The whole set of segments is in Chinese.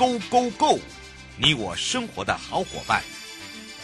Go Go Go！你我生活的好伙伴，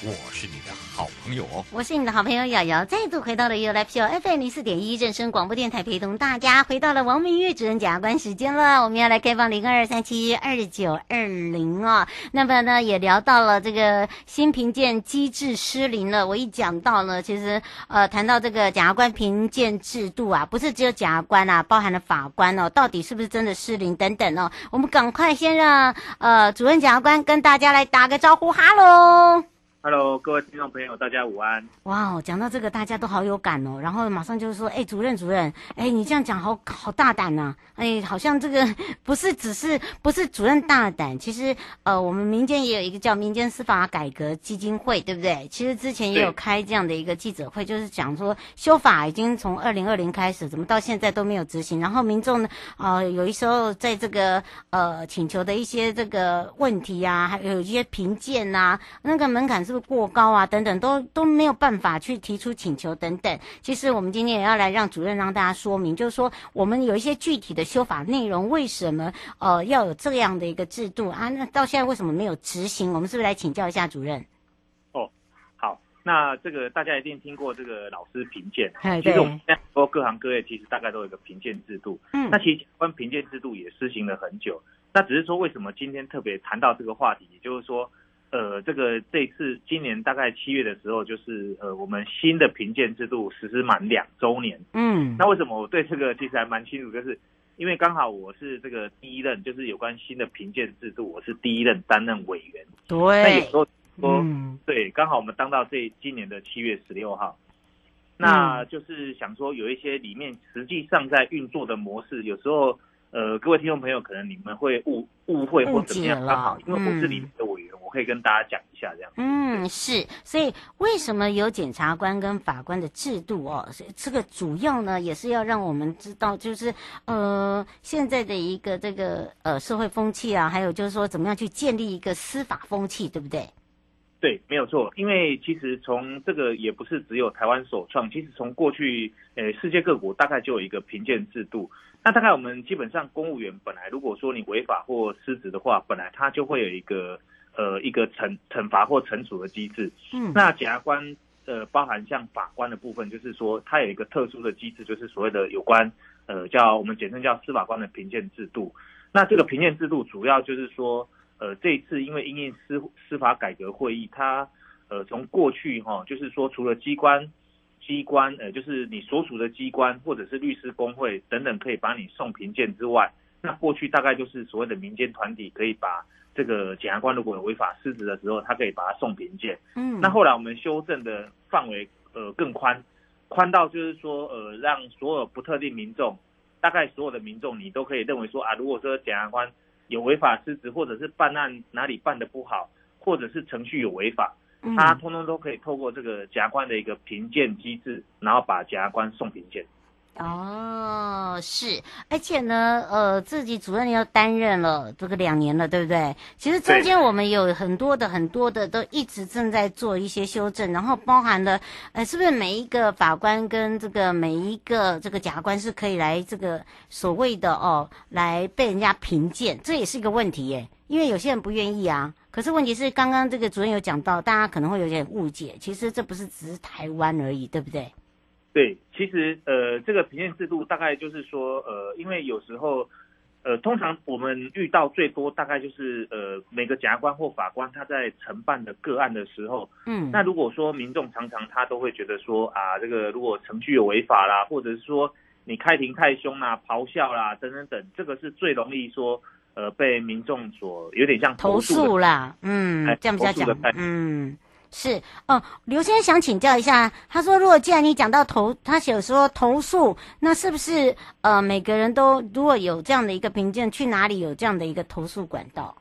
我是你的好朋友哦。我是你的好朋友瑶瑶，再度回到了 You Live Show FM 零四点一正声广播电台，陪同大家回到了王明玉主任检察官时间了。我们要来开放零二三七二九二零哦。那么呢，也聊到了这个新评鉴机制失灵了。我一讲到呢，其实呃，谈到这个检察官评鉴制度啊，不是只有检察官啊，包含了法官哦，到底是不是真的失灵等等哦。我们赶快先让呃主任检察官跟大家来打个招呼，哈喽。Hello，各位听众朋友，大家午安。哇哦，讲到这个，大家都好有感哦。然后马上就是说，哎，主任，主任，哎，你这样讲好好大胆呐、啊。哎，好像这个 不是只是不是主任大胆，其实呃，我们民间也有一个叫民间司法改革基金会，对不对？其实之前也有开这样的一个记者会，就是讲说修法已经从二零二零开始，怎么到现在都没有执行。然后民众呢，呃，有一时候在这个呃请求的一些这个问题啊，还有一些评鉴呐，那个门槛是。过高啊，等等，都都没有办法去提出请求等等。其实我们今天也要来让主任让大家说明，就是说我们有一些具体的修法内容，为什么呃要有这样的一个制度啊？那到现在为什么没有执行？我们是不是来请教一下主任？哦，好，那这个大家一定听过这个老师评鉴，其实我们现在说各行各业其实大概都有一个评鉴制度。嗯，那其实关评鉴制度也施行了很久，那只是说为什么今天特别谈到这个话题，也就是说。呃，这个这次今年大概七月的时候，就是呃，我们新的评鉴制度实施满两周年。嗯，那为什么我对这个其实还蛮清楚，就是因为刚好我是这个第一任，就是有关新的评鉴制度，我是第一任担任委员。对，那有时候说，嗯，对，刚好我们当到这今年的七月十六号，那就是想说有一些里面实际上在运作的模式，有时候。呃，各位听众朋友，可能你们会误误会或怎么样？刚好，因为我是里面的委员，我可以跟大家讲一下这样。嗯，是，所以为什么有检察官跟法官的制度哦？这个主要呢，也是要让我们知道，就是呃，现在的一个这个呃社会风气啊，还有就是说，怎么样去建立一个司法风气，对不对？对，没有错。因为其实从这个也不是只有台湾首创，其实从过去呃世界各国大概就有一个评鉴制度。那大概我们基本上公务员本来如果说你违法或失职的话，本来他就会有一个呃一个惩惩罚或惩处的机制。嗯，那检察官呃包含像法官的部分，就是说它有一个特殊的机制，就是所谓的有关呃叫我们简称叫司法官的评鉴制度。那这个评鉴制度主要就是说呃这一次因为因应司司法改革会议，它呃从过去哈、哦、就是说除了机关。机关，呃，就是你所属的机关或者是律师工会等等，可以把你送评鉴之外，那过去大概就是所谓的民间团体可以把这个检察官如果有违法失职的时候，他可以把他送评鉴。嗯，那后来我们修正的范围呃更宽，宽到就是说呃让所有不特定民众，大概所有的民众你都可以认为说啊，如果说检察官有违法失职，或者是办案哪里办得不好，或者是程序有违法。他通通都可以透过这个检察官的一个评鉴机制，然后把检察官送评鉴。哦，是，而且呢，呃，自己主任要担任了这个两年了，对不对？其实中间我们有很多的、很多的都一直正在做一些修正，然后包含了，呃，是不是每一个法官跟这个每一个这个检察官是可以来这个所谓的哦，来被人家评鉴，这也是一个问题耶，因为有些人不愿意啊。可是问题是，刚刚这个主任有讲到，大家可能会有点误解，其实这不是只是台湾而已，对不对？对，其实呃，这个评鉴制度大概就是说，呃，因为有时候，呃，通常我们遇到最多大概就是呃，每个检察官或法官他在承办的个案的时候，嗯，那如果说民众常常他都会觉得说啊，这个如果程序有违法啦，或者是说你开庭太凶啦、咆哮啦等等等，这个是最容易说。呃，被民众所有点像投诉，啦，嗯，这样比较讲，嗯，是，哦，刘先生想请教一下，他说，如果既然你讲到投，他写说投诉，那是不是呃每个人都如果有这样的一个评鉴，去哪里有这样的一个投诉管道？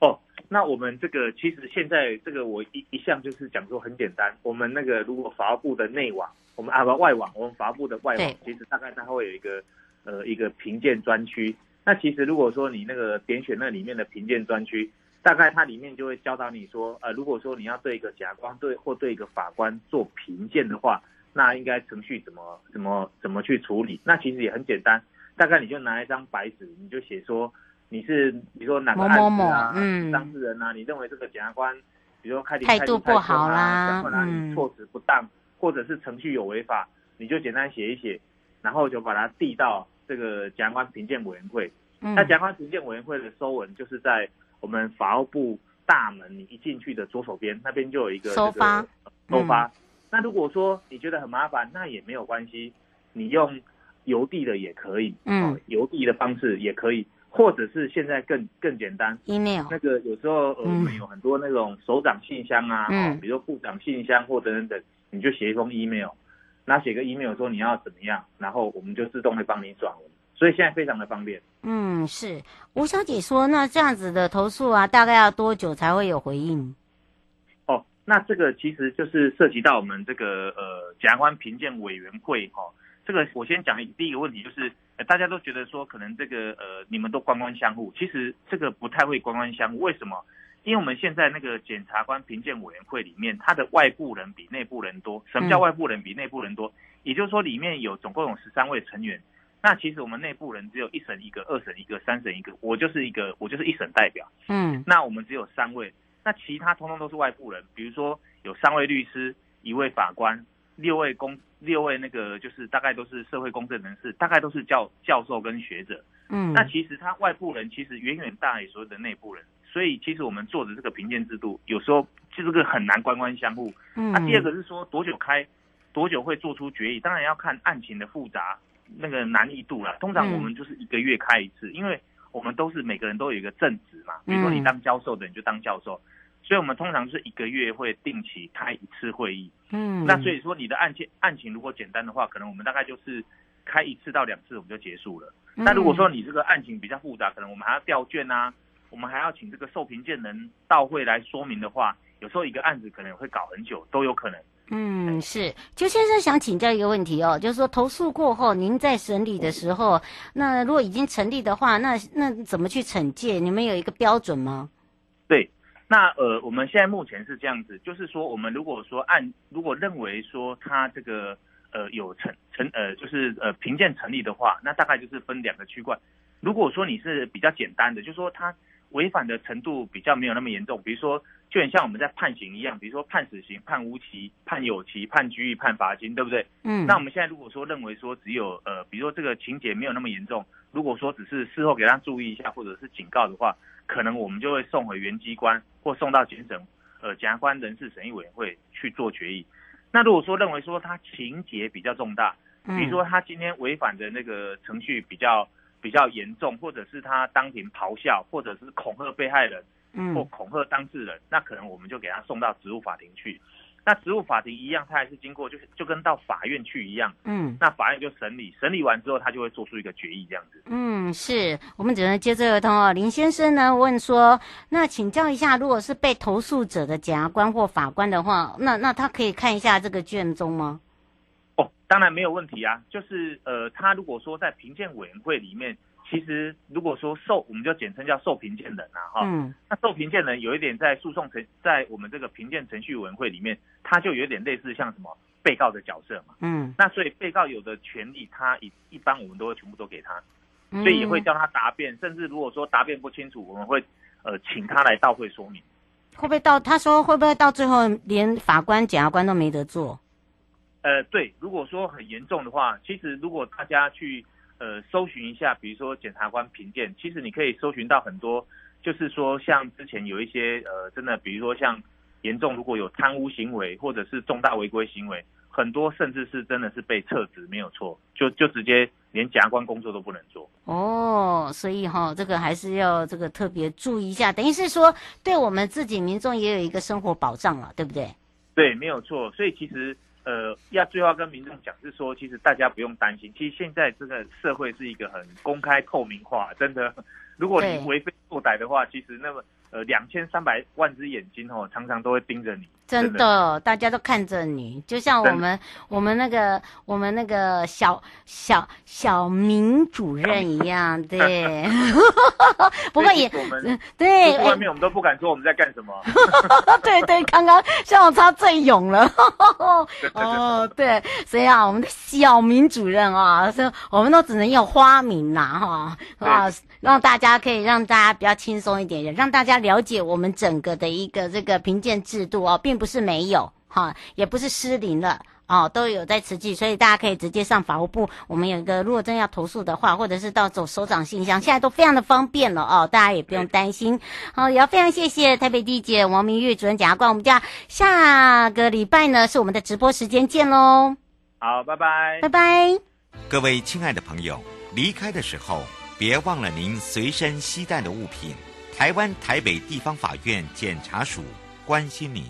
哦，那我们这个其实现在这个我一一向就是讲说很简单，我们那个如果法务部的内网，我们啊不外网，我们法务部的外网，其实大概它会有一个呃一个评鉴专区。那其实如果说你那个点选那里面的评鉴专区。大概它里面就会教导你说，呃，如果说你要对一个检察官对或对一个法官做评鉴的话，那应该程序怎么怎么怎么去处理？那其实也很简单，大概你就拿一张白纸，你就写说你是比如说哪个案子啊，嗯，当事人啊，你认为这个检察官，比如说开庭态度不好啦，或者你措辞不当，嗯，或者是程序有违法，你就简单写一写，然后就把它递到这个检察官评鉴委员会。嗯，那检察官评鉴委员会的收文就是在。我们法务部大门，你一进去的左手边那边就有一个收发，收发。那如果说你觉得很麻烦，那也没有关系，你用邮递的也可以，嗯，邮递的方式也可以，或者是现在更更简单，email。那个有时候我们有很多那种首长信箱啊，嗯，比如说部长信箱或者等等，你就写一封 email，那写个 email 说你要怎么样，然后我们就自动会帮你转文。所以现在非常的方便。嗯，是吴小姐说，那这样子的投诉啊，大概要多久才会有回应？哦，那这个其实就是涉及到我们这个呃检察官评鉴委员会哈、哦。这个我先讲第一个问题，就是大家都觉得说可能这个呃你们都官官相护，其实这个不太会官官相护。为什么？因为我们现在那个检察官评鉴委员会里面，它的外部人比内部人多。什么叫外部人比内部人多？嗯、也就是说里面有总共有十三位成员。那其实我们内部人只有一审一个，二审一个，三审一个，我就是一个，我就是一审代表。嗯，那我们只有三位，那其他通通都是外部人。比如说有三位律师，一位法官，六位公，六位那个就是大概都是社会公正人士，大概都是教教授跟学者。嗯，那其实他外部人其实远远大于所有的内部人，所以其实我们做的这个评鉴制度，有时候就是个很难官官相护。嗯，那第二个是说多久开，多久会做出决议，当然要看案情的复杂。那个难易度啦，通常我们就是一个月开一次，嗯，因为我们都是每个人都有一个正职嘛，比如说你当教授的，你就当教授，所以我们通常是一个月会定期开一次会议。嗯，那所以说你的案件案情如果简单的话，可能我们大概就是开一次到两次我们就结束了。那如果说你这个案情比较复杂，可能我们还要调卷啊，我们还要请这个受评鉴人到会来说明的话，有时候一个案子可能会搞很久，都有可能。嗯，是，邱先生想请教一个问题哦，就是说投诉过后，您在审理的时候，那如果已经成立的话，那那怎么去惩戒？你们有一个标准吗？对，那呃，我们现在目前是这样子，就是说，我们如果说按如果认为说他这个呃有成成呃就是呃评鉴成立的话，那大概就是分两个区块。如果说你是比较简单的，就是说他。违反的程度比较没有那么严重，比如说就很像我们在判刑一样，比如说判死刑、判无期、判有期、判拘役、判罚金，对不对？嗯。那我们现在如果说认为说只有呃，比如说这个情节没有那么严重，如果说只是事后给他注意一下或者是警告的话，可能我们就会送回原机关或送到检审呃检察官人事审议委员会去做决议。那如果说认为说他情节比较重大，比如说他今天违反的那个程序比较。比较严重，或者是他当庭咆哮，或者是恐吓被害人，嗯，或恐吓当事人，那可能我们就给他送到职务法庭去。那职务法庭一样，他还是经过，就是就跟到法院去一样，嗯，那法院就审理，审理完之后，他就会做出一个决议，这样子。嗯，是我们只能接这个通哦。林先生呢问说，那请教一下，如果是被投诉者的检察官或法官的话，那那他可以看一下这个卷宗吗？哦，当然没有问题啊。就是呃，他如果说在评鉴委员会里面，其实如果说受，我们就简称叫受评鉴人啊，哈。嗯。那受评鉴人有一点在诉讼程，在我们这个评鉴程序委员会里面，他就有点类似像什么被告的角色嘛。嗯。那所以被告有的权利，他一一般我们都会全部都给他，所以也会叫他答辩，甚至如果说答辩不清楚，我们会呃请他来到会说明。会不会到他说会不会到最后连法官、检察官都没得做？呃，对，如果说很严重的话，其实如果大家去呃搜寻一下，比如说检察官评鉴，其实你可以搜寻到很多，就是说像之前有一些呃真的，比如说像严重如果有贪污行为或者是重大违规行为，很多甚至是真的是被撤职没有错，就就直接连检察官工作都不能做。哦，所以哈、哦，这个还是要这个特别注意一下，等于是说，对我们自己民众也有一个生活保障了，对不对？对，没有错。所以其实呃，要最后要跟民众讲是说，其实大家不用担心，其实现在这个社会是一个很公开透明化，真的，如果你为非作歹的话，其实那么。呃，两千三百万只眼睛哦，常常都会盯着你。真的，大家都看着你，就像我们我们那个我们那个小小小明主任一样，对。不过也我们对外面我们都不敢说我们在干什么。对对，刚刚像我超最勇了。哦，对，所以啊，我们的小明主任啊，所以我们都只能用花名呐，哈啊，让大家可以让大家比较轻松一点，让大家了解我们整个的一个这个评鉴制度啊，并不是没有哈，也不是失灵了哦，都有在持续，所以大家可以直接上法务部，我们有一个，如果真要投诉的话，或者是到走首长信箱，现在都非常的方便了哦，大家也不用担心。好，也要非常谢谢台北地检王明玉主任检察官，我们家下个礼拜呢是我们的直播时间见喽。好，拜拜，拜拜。各位亲爱的朋友，离开的时候别忘了您随身携带的物品。台湾台北地方法院检察署关心您。